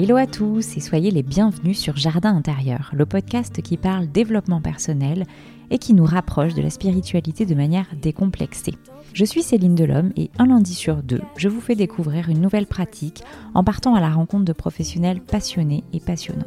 Hello à tous et soyez les bienvenus sur Jardin intérieur, le podcast qui parle développement personnel et qui nous rapproche de la spiritualité de manière décomplexée. Je suis Céline Delhomme et un lundi sur deux, je vous fais découvrir une nouvelle pratique en partant à la rencontre de professionnels passionnés et passionnants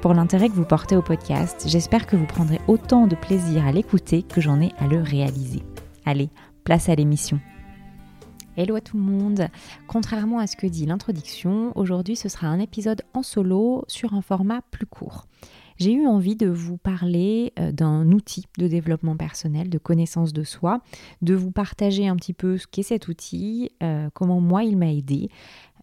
pour l'intérêt que vous portez au podcast. J'espère que vous prendrez autant de plaisir à l'écouter que j'en ai à le réaliser. Allez, place à l'émission. Hello à tout le monde. Contrairement à ce que dit l'introduction, aujourd'hui ce sera un épisode en solo sur un format plus court. J'ai eu envie de vous parler euh, d'un outil de développement personnel, de connaissance de soi, de vous partager un petit peu ce qu'est cet outil, euh, comment moi il m'a aidé,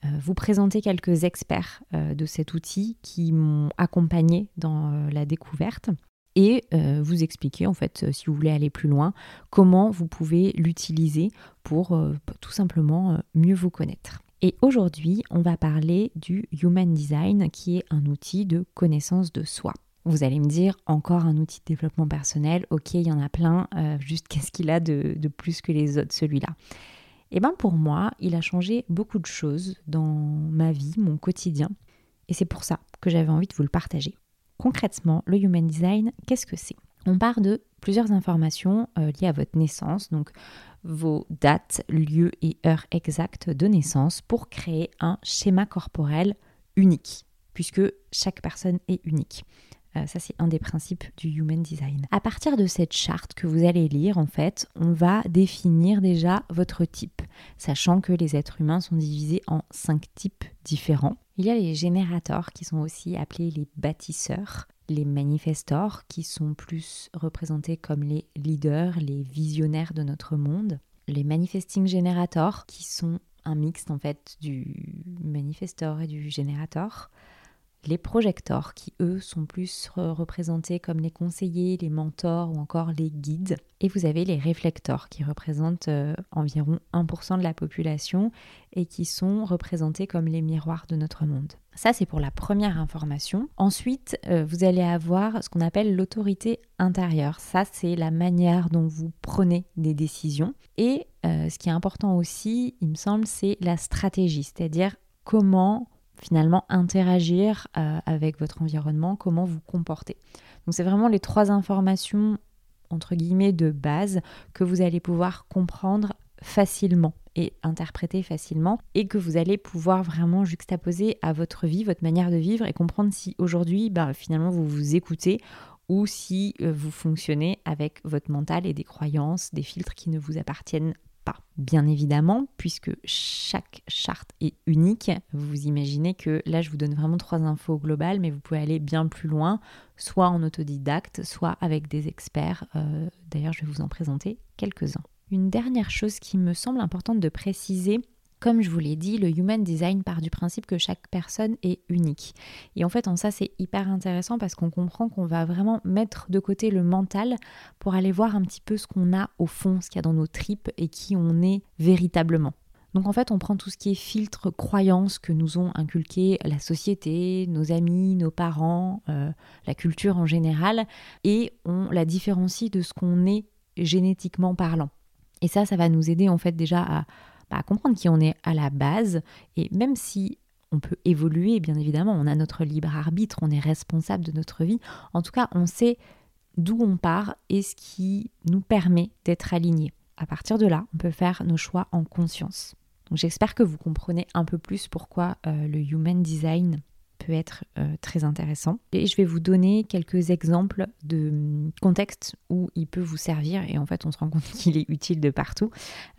vous présenter quelques experts euh, de cet outil qui m'ont accompagné dans euh, la découverte et vous expliquer en fait si vous voulez aller plus loin comment vous pouvez l'utiliser pour tout simplement mieux vous connaître. Et aujourd'hui, on va parler du Human Design qui est un outil de connaissance de soi. Vous allez me dire, encore un outil de développement personnel, ok, il y en a plein, juste qu'est-ce qu'il a de, plus que les autres, celui-là? Et eh bien pour moi, il a changé beaucoup de choses dans ma vie, mon quotidien, et c'est pour ça que j'avais envie de vous le partager. Concrètement, le Human Design, qu'est-ce que c'est? On part de plusieurs informations euh, liées à votre naissance, donc vos dates, lieux et heures exactes de naissance pour créer un schéma corporel unique, puisque chaque personne est unique. Euh, ça, c'est un des principes du Human Design. À partir de cette charte que vous allez lire, en fait, on va définir déjà votre type, sachant que les êtres humains sont divisés en cinq types différents. Il y a les générateurs qui sont aussi appelés les bâtisseurs, les manifestors qui sont plus représentés comme les leaders, les visionnaires de notre monde, les manifesting generators qui sont un mixte en fait du manifestor et du générateur, les projecteurs qui eux sont plus représentés comme les conseillers, les mentors ou encore les guides. Et vous avez les réflecteurs qui représentent euh, environ 1% de la population et qui sont représentés comme les miroirs de notre monde. Ça, c'est pour la première information. Ensuite, euh, vous allez avoir ce qu'on appelle l'autorité intérieure. Ça, c'est la manière dont vous prenez des décisions. Et euh, ce qui est important aussi, il me semble, c'est la stratégie, c'est-à-dire comment finalement interagir euh, avec votre environnement, comment vous comporter. Donc c'est vraiment les trois informations entre guillemets de base que vous allez pouvoir comprendre facilement et interpréter facilement et que vous allez pouvoir vraiment juxtaposer à votre vie, votre manière de vivre et comprendre si aujourd'hui bah, finalement vous vous écoutez ou si euh, vous fonctionnez avec votre mental et des croyances, des filtres qui ne vous appartiennent Bien évidemment, puisque chaque charte est unique, vous imaginez que là je vous donne vraiment trois infos globales, mais vous pouvez aller bien plus loin, soit en autodidacte, soit avec des experts. Euh, d'ailleurs, je vais vous en présenter quelques-uns. Une dernière chose qui me semble importante de préciser, comme je vous l'ai dit, le Human Design part du principe que chaque personne est unique. Et en fait, en ça, c'est hyper intéressant parce qu'on comprend qu'on va vraiment mettre de côté le mental pour aller voir un petit peu ce qu'on a au fond, ce qu'il y a dans nos tripes et qui on est véritablement. Donc en fait, on prend tout ce qui est filtre, croyances que nous ont inculqué la société, nos amis, nos parents, euh, la culture en général, et on la différencie de ce qu'on est génétiquement parlant. Et ça, ça va nous aider en fait déjà à à comprendre qui on est à la base. Et même si on peut évoluer, bien évidemment, on a notre libre arbitre, on est responsable de notre vie. En tout cas, on sait d'où on part et ce qui nous permet d'être alignés. À partir de là, on peut faire nos choix en conscience. J'espère que vous comprenez un peu plus pourquoi euh, le Human Design peut être euh, très intéressant. Et je vais vous donner quelques exemples de hum, contextes où il peut vous servir et en fait on se rend compte qu'il est utile de partout.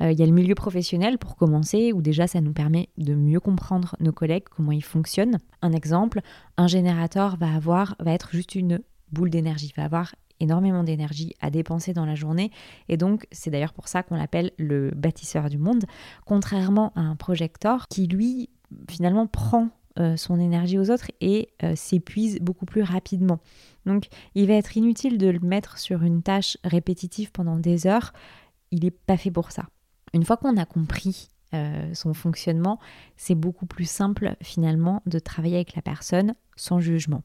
Euh, il y a le milieu professionnel pour commencer où déjà ça nous permet de mieux comprendre nos collègues, comment ils fonctionnent. Un exemple, un générateur va avoir va être juste une boule d'énergie, va avoir énormément d'énergie à dépenser dans la journée et donc c'est d'ailleurs pour ça qu'on l'appelle le bâtisseur du monde, contrairement à un projecteur qui lui finalement prend euh, son énergie aux autres et euh, s'épuise beaucoup plus rapidement. Donc il va être inutile de le mettre sur une tâche répétitive pendant des heures, il n'est pas fait pour ça. Une fois qu'on a compris euh, son fonctionnement, c'est beaucoup plus simple finalement de travailler avec la personne sans jugement.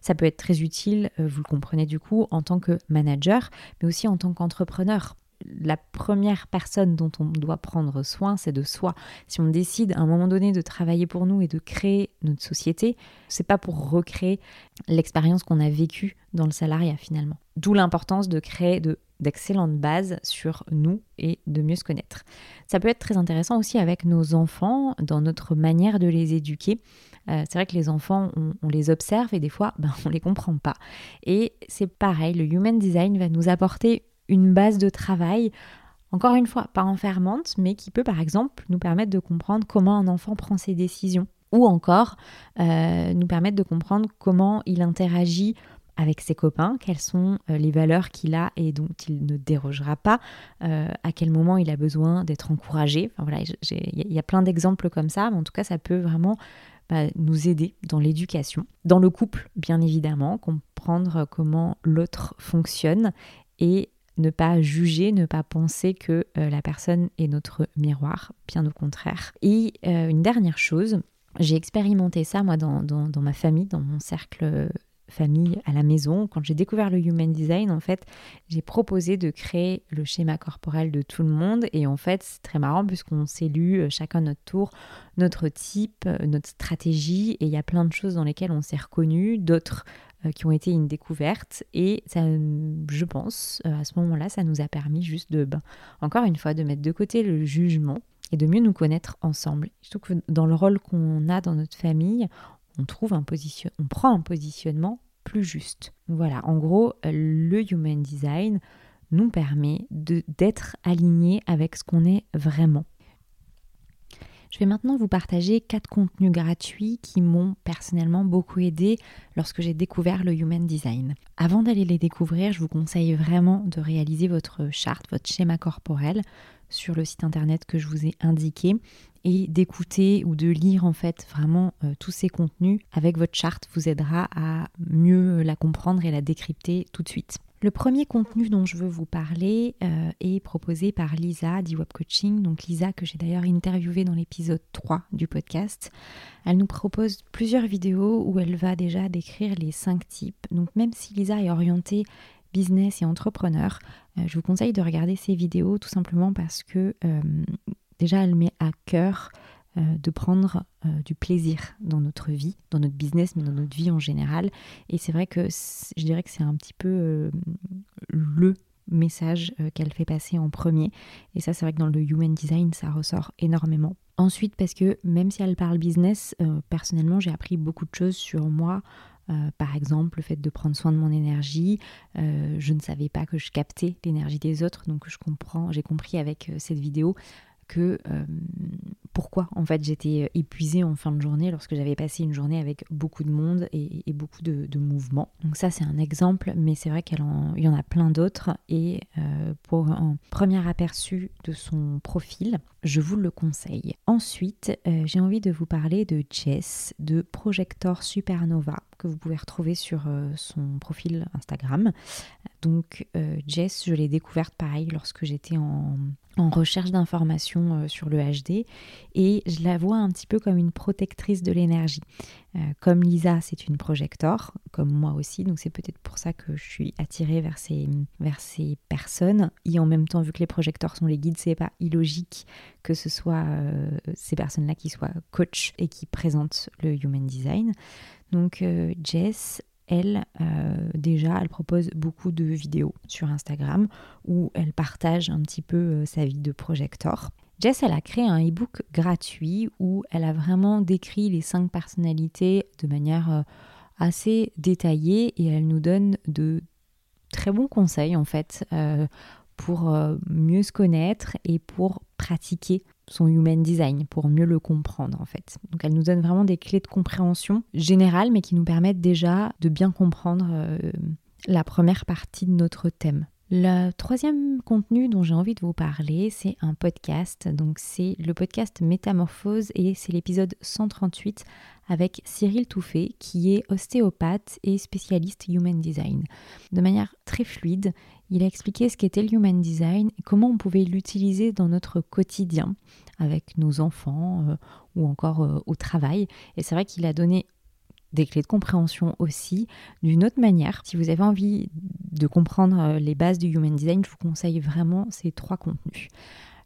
Ça peut être très utile, vous le comprenez du coup, en tant que manager, mais aussi en tant qu'entrepreneur. La première personne dont on doit prendre soin, c'est de soi. Si on décide à un moment donné de travailler pour nous et de créer notre société, c'est pas pour recréer l'expérience qu'on a vécue dans le salariat finalement. D'où l'importance de créer de d'excellentes bases sur nous et de mieux se connaître. Ça peut être très intéressant aussi avec nos enfants, dans notre manière de les éduquer. Euh, c'est vrai que les enfants, on, les observe et des fois, ben, on ne les comprend pas. Et c'est pareil, le Human Design va nous apporter une base de travail, encore une fois, pas enfermante, mais qui peut par exemple nous permettre de comprendre comment un enfant prend ses décisions ou encore euh, nous permettre de comprendre comment il interagit avec ses copains, quelles sont euh, les valeurs qu'il a et dont il ne dérogera pas, à quel moment il a besoin d'être encouragé. Voilà, il y a plein d'exemples comme ça, mais en tout cas, ça peut vraiment nous aider dans l'éducation, dans le couple bien évidemment, comprendre comment l'autre fonctionne et ne pas juger, ne pas penser que euh, la personne est notre miroir, bien au contraire. Et euh, une dernière chose, j'ai expérimenté ça moi dans, dans, ma famille, dans mon cercle famille à la maison. Quand j'ai découvert le Human Design, en fait, j'ai proposé de créer le schéma corporel de tout le monde. Et en fait, c'est très marrant puisqu'on s'est lu euh, chacun notre tour, notre type, euh, notre stratégie. Et il y a plein de choses dans lesquelles on s'est reconnu, d'autres euh, qui ont été une découverte. Et ça, je pense, à ce moment-là, ça nous a permis juste de, ben, encore une fois, de mettre de côté le jugement et de mieux nous connaître ensemble. Je trouve que dans le rôle qu'on a dans notre famille, on trouve un position, on prend un positionnement plus juste. Voilà, en gros, le Human Design nous permet d'être aligné avec ce qu'on est vraiment. Je vais maintenant vous partager quatre contenus gratuits qui m'ont personnellement beaucoup aidé lorsque j'ai découvert le Human Design. Avant d'aller les découvrir, je vous conseille vraiment de réaliser votre charte, votre schéma corporel sur le site internet que je vous ai indiqué et d'écouter ou de lire en fait vraiment euh, tous ces contenus avec votre charte vous aidera à mieux la comprendre et la décrypter tout de suite. Le premier contenu dont je veux vous parler euh, est proposé par Lisa d'Iweb Coaching, donc Lisa que j'ai d'ailleurs interviewée dans l'épisode 3 du podcast. Elle nous propose plusieurs vidéos où elle va déjà décrire les 5 types. Donc même si Lisa est orientée business et entrepreneur, euh, je vous conseille de regarder ces vidéos tout simplement parce que déjà elle met à cœur euh, de prendre euh, du plaisir dans notre vie, dans notre business, mais dans notre vie en général. Et c'est vrai que je dirais que c'est un petit peu euh, le message qu'elle fait passer en premier. Et ça, c'est vrai que dans le Human Design, ça ressort énormément. Ensuite, parce que même si elle parle business, personnellement, j'ai appris beaucoup de choses sur moi. par exemple, le fait de prendre soin de mon énergie. je ne savais pas que je captais l'énergie des autres, donc je comprends, j'ai compris avec cette vidéo que euh, pourquoi en fait j'étais épuisée en fin de journée lorsque j'avais passé une journée avec beaucoup de monde et, beaucoup de, mouvements. Donc ça c'est un exemple, mais c'est vrai qu'il y en a plein d'autres et euh, pour un premier aperçu de son profil, je vous le conseille. Ensuite, euh, j'ai envie de vous parler de Jess de Projector Supernova que vous pouvez retrouver sur son profil Instagram. Donc Jess, je l'ai découverte pareil lorsque j'étais en en recherche d'informations euh, sur le HD et je la vois un petit peu comme une protectrice de l'énergie. Euh, comme Lisa, c'est une projecteur, comme moi aussi, donc c'est peut-être pour ça que je suis attirée vers ces, vers ces personnes. Et en même temps, vu que les projecteurs sont les guides, c'est pas illogique que ce soit euh, ces personnes-là qui soient coach et qui présentent le Human Design. Donc Jess, elle, euh, déjà, elle propose beaucoup de vidéos sur Instagram où elle partage un petit peu euh, sa vie de projecteur. Jess, elle a créé un e-book gratuit où elle a vraiment décrit les cinq personnalités de manière euh, assez détaillée et elle nous donne de très bons conseils en fait pour mieux se connaître et pour pratiquer son human design, pour mieux le comprendre en fait. Donc elle nous donne vraiment des clés de compréhension générales mais qui nous permettent déjà de bien comprendre la première partie de notre thème. Le troisième contenu dont j'ai envie de vous parler, c'est un podcast. Donc c'est le podcast Métamorphose et c'est l'épisode 138 avec Cyril Touffet qui est ostéopathe et spécialiste Human Design. De manière très fluide, il a expliqué ce qu'était le Human Design et comment on pouvait l'utiliser dans notre quotidien avec nos enfants euh, ou encore euh, au travail. Et c'est vrai qu'il a donné des clés de compréhension aussi d'une autre manière. Si vous avez envie de comprendre euh, les bases du Human Design, je vous conseille vraiment ces trois contenus.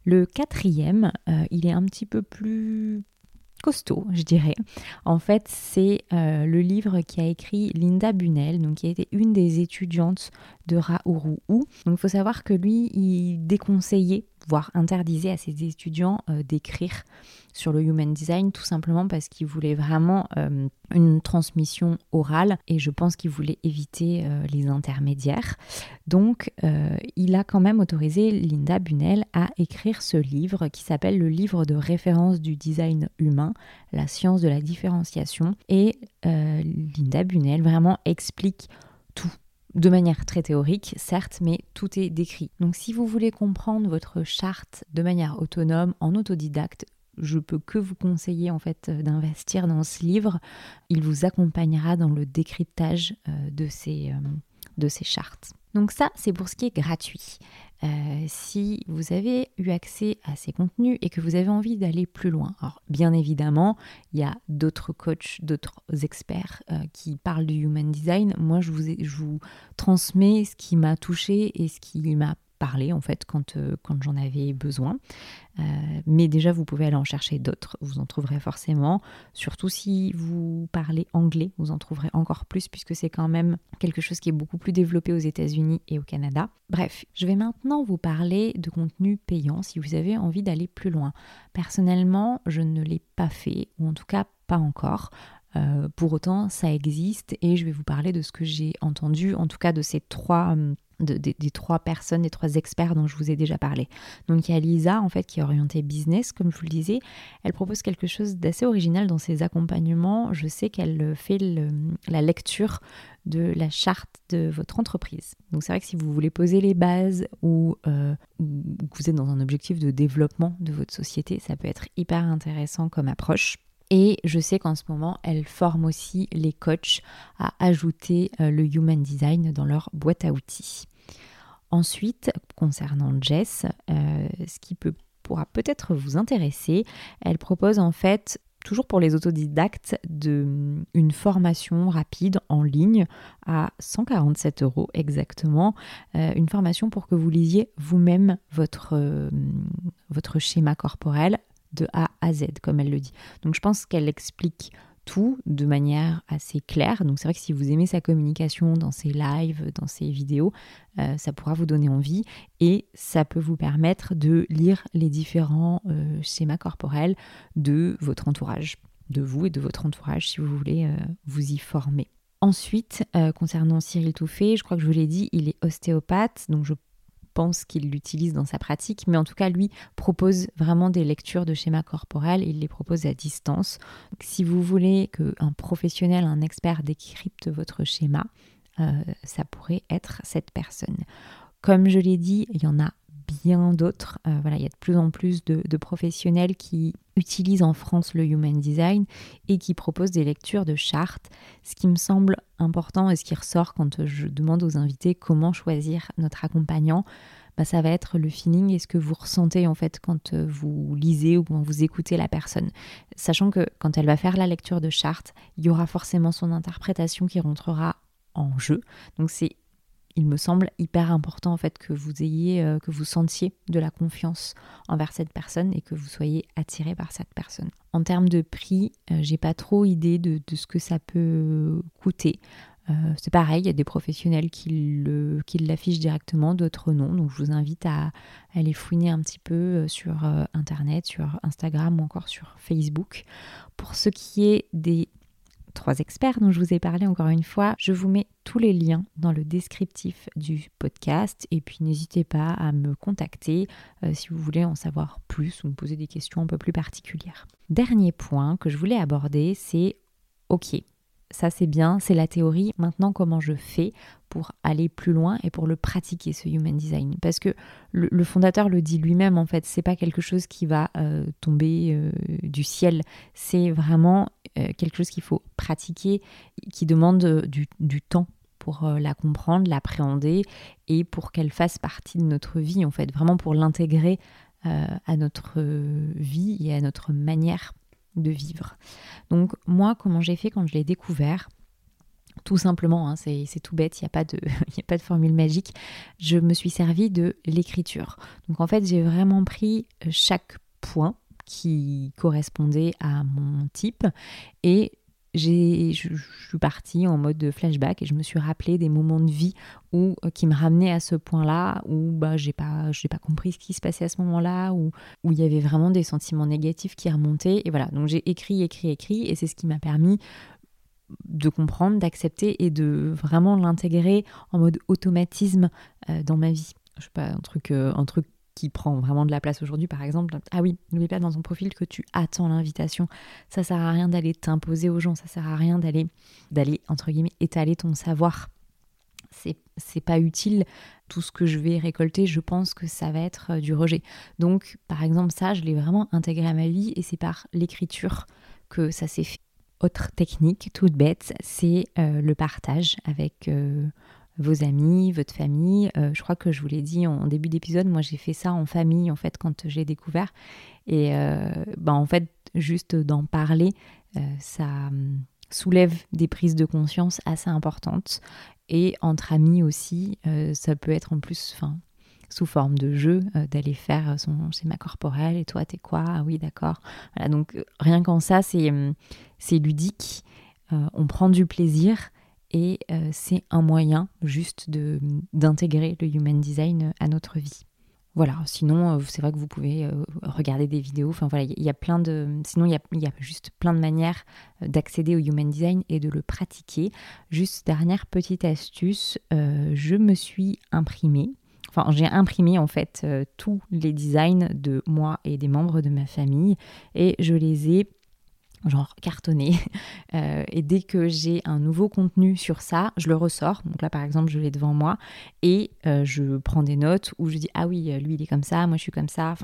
Le quatrième, il est un petit peu plus costaud, je dirais. En fait, c'est le livre qui a écrit Linda Bunel, donc qui été une des étudiantes de Raourou. Donc il faut savoir que lui, il déconseillait voire interdisait à ses étudiants euh, d'écrire sur le human design tout simplement parce qu'il voulait vraiment euh, une transmission orale et je pense qu'il voulait éviter euh, les intermédiaires. Donc il a quand même autorisé Linda Bunel à écrire ce livre qui s'appelle le livre de référence du design humain, la science de la différenciation et Linda Bunel vraiment explique de manière très théorique, certes, mais tout est décrit. Donc si vous voulez comprendre votre charte de manière autonome, en autodidacte, je peux que vous conseiller en fait d'investir dans ce livre. Il vous accompagnera dans le décryptage euh, de ces, euh, de ces chartes. Donc ça, c'est pour ce qui est gratuit. Euh, si vous avez eu accès à ces contenus et que vous avez envie d'aller plus loin. Alors bien évidemment, il y a d'autres coachs, d'autres experts euh, qui parlent du human design. Moi, je vous, je vous transmets ce qui m'a touché et ce qui m'a parler en fait quand, euh, quand j'en avais besoin. Euh, mais déjà, vous pouvez aller en chercher d'autres, vous en trouverez forcément. Surtout si vous parlez anglais, vous en trouverez encore plus puisque c'est quand même quelque chose qui est beaucoup plus développé aux États-Unis et au Canada. Bref, je vais maintenant vous parler de contenu payant si vous avez envie d'aller plus loin. Personnellement, je ne l'ai pas fait, ou en tout cas pas encore. Euh, pour autant, ça existe et je vais vous parler de ce que j'ai entendu, en tout cas de ces trois des trois personnes, des trois experts dont je vous ai déjà parlé. Donc il y a Lisa, en fait, qui est orientée business, comme je vous le disais. Elle propose quelque chose d'assez original dans ses accompagnements. Je sais qu'elle fait la lecture de la charte de votre entreprise. Donc c'est vrai que si vous voulez poser les bases ou, euh, ou que vous êtes dans un objectif de développement de votre société, ça peut être hyper intéressant comme approche. Et je sais qu'en ce moment, elle forme aussi les coachs à ajouter euh, le Human Design dans leur boîte à outils. Ensuite, concernant Jess, euh, ce qui pourra peut-être vous intéresser, elle propose en fait toujours pour les autodidactes, une formation rapide en ligne à 147 euros exactement. Euh, une formation pour que vous lisiez vous-même votre, votre schéma corporel de A à Z, comme elle le dit. Donc je pense qu'elle explique de manière assez claire. Donc c'est vrai que si vous aimez sa communication dans ses lives, dans ses vidéos, euh, ça pourra vous donner envie et ça peut vous permettre de lire les différents euh, schémas corporels de votre entourage, de vous et de votre entourage si vous voulez euh, vous y former. Ensuite, concernant Cyril Touffet, je crois que je vous l'ai dit, il est ostéopathe, donc je pense qu'il l'utilise dans sa pratique, mais en tout cas, lui propose vraiment des lectures de schémas corporels, il les propose à distance. si vous voulez qu'un professionnel, un expert décrypte votre schéma, euh, ça pourrait être cette personne. Comme je l'ai dit, il y en a bien d'autres. Euh, voilà, il y a de plus en plus de, professionnels qui utilisent en France le Human Design et qui proposent des lectures de chartes. Ce qui me semble important et ce qui ressort quand je demande aux invités comment choisir notre accompagnant, bah, ça va être le feeling et ce que vous ressentez en fait quand euh, vous lisez ou quand vous écoutez la personne. Sachant que quand elle va faire la lecture de charte, il y aura forcément son interprétation qui rentrera en jeu. Donc c'est il me semble hyper important en fait que vous ayez, euh, que vous sentiez de la confiance envers cette personne et que vous soyez attiré par cette personne. En termes de prix, euh, j'ai pas trop idée de, ce que ça peut coûter. c'est pareil, il y a des professionnels qui l'affichent directement, d'autres non. Donc je vous invite à aller fouiner un petit peu sur Internet, sur Instagram ou encore sur Facebook. Pour ce qui est des trois experts dont je vous ai parlé encore une fois. Je vous mets tous les liens dans le descriptif du podcast et puis n'hésitez pas à me contacter euh, si vous voulez en savoir plus ou me poser des questions un peu plus particulières. Dernier point que je voulais aborder, c'est ok, ça c'est bien, c'est la théorie. Maintenant, comment je fais pour aller plus loin et pour le pratiquer ce human design? Parce que le, fondateur le dit lui-même en fait, c'est pas quelque chose qui va euh, tomber euh, du ciel. C'est vraiment euh, quelque chose qu'il faut pratiquer, qui demande du, du temps pour la comprendre, l'appréhender et pour qu'elle fasse partie de notre vie en fait, vraiment pour l'intégrer à notre vie et à notre manière de vivre. Donc moi, comment j'ai fait quand je l'ai découvert? Tout simplement, hein, c'est tout bête, il n'y a, pas de, a pas de formule magique. Je me suis servi de l'écriture. Donc en fait, j'ai vraiment pris euh, chaque point qui correspondait à mon type et je, je, suis partie en mode flashback et je me suis rappelé des moments de vie où, euh, qui me ramenaient à ce point-là où bah, j'ai pas, pas compris ce qui se passait à ce moment-là, où, où il y avait vraiment des sentiments négatifs qui remontaient. Et voilà, donc j'ai écrit, écrit, écrit et c'est ce qui m'a permis de comprendre, d'accepter et de vraiment l'intégrer en mode automatisme euh, dans ma vie. Je sais pas, un truc, euh, un truc prend vraiment de la place aujourd'hui, par exemple. Ah oui, n'oublie pas dans ton profil que tu attends l'invitation. Ça sert à rien d'aller t'imposer aux gens, ça sert à rien d'aller, d'aller entre guillemets, étaler ton savoir. C'est, c'est pas utile. Tout ce que je vais récolter, je pense que ça va être euh, du rejet. Donc, par exemple, ça, je l'ai vraiment intégré à ma vie et c'est par l'écriture que ça s'est fait. Autre technique toute bête, c'est euh, le partage avec euh, vos amis, votre famille. Euh, je crois que je vous l'ai dit en, début d'épisode, moi j'ai fait ça en famille en fait quand j'ai découvert. Et euh, bah, en fait, juste d'en parler, euh, ça hum, soulève des prises de conscience assez importantes. Et entre amis aussi, ça peut être en plus, enfin, sous forme de jeu, d'aller faire son schéma corporel. Et toi, t'es quoi? Ah oui, d'accord. Voilà, donc rien qu'en ça, c'est hum, ludique. on prend du plaisir et euh, c'est un moyen juste de, d'intégrer le human design à notre vie. Voilà, sinon euh, c'est vrai que vous pouvez euh, regarder des vidéos, enfin voilà, il y, a plein de... Sinon il y a, juste plein de manières d'accéder au human design et de le pratiquer. Juste dernière petite astuce, je me suis imprimée, enfin j'ai imprimé en fait tous les designs de moi et des membres de ma famille et je les ai genre cartonné. Euh, et dès que j'ai un nouveau contenu sur ça, je le ressors. Donc là, par exemple, je l'ai devant moi et euh, je prends des notes où je dis ah oui, lui il est comme ça, moi je suis comme ça.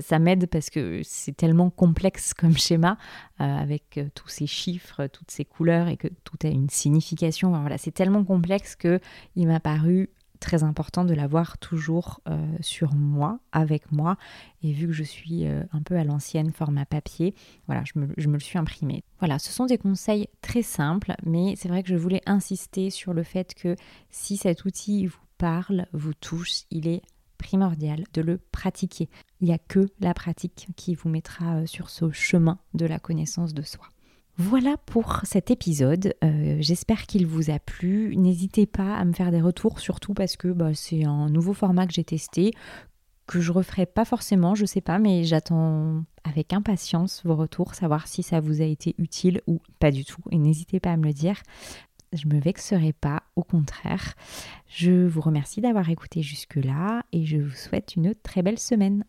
ça m'aide parce que c'est tellement complexe comme schéma euh, avec tous ces chiffres, toutes ces couleurs et que tout a une signification. voilà, c'est tellement complexe que il m'a paru très important de l'avoir toujours euh, sur moi, avec moi. Et vu que je suis euh, un peu à l'ancienne format papier, voilà, je me, je me, le suis imprimé. Voilà, ce sont des conseils très simples, mais c'est vrai que je voulais insister sur le fait que si cet outil vous parle, vous touche, il est primordial de le pratiquer. Il n'y a que la pratique qui vous mettra euh, sur ce chemin de la connaissance de soi. Voilà pour cet épisode. Euh, j'espère qu'il vous a plu. N'hésitez pas à me faire des retours, surtout parce que bah, c'est un nouveau format que j'ai testé, que je referai pas forcément, je sais pas, mais j'attends avec impatience vos retours, savoir si ça vous a été utile ou pas du tout. Et n'hésitez pas à me le dire. Je me vexerai pas, au contraire. Je vous remercie d'avoir écouté jusque-là et je vous souhaite une très belle semaine.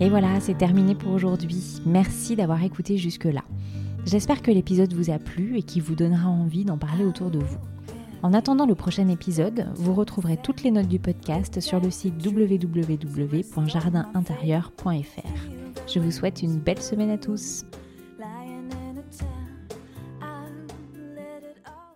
Et voilà, c'est terminé pour aujourd'hui. Merci d'avoir écouté jusque-là. J'espère que l'épisode vous a plu et qu'il vous donnera envie d'en parler autour de vous. En attendant le prochain épisode, vous retrouverez toutes les notes du podcast sur le site www.jardinintérieur.fr. Je vous souhaite une belle semaine à tous.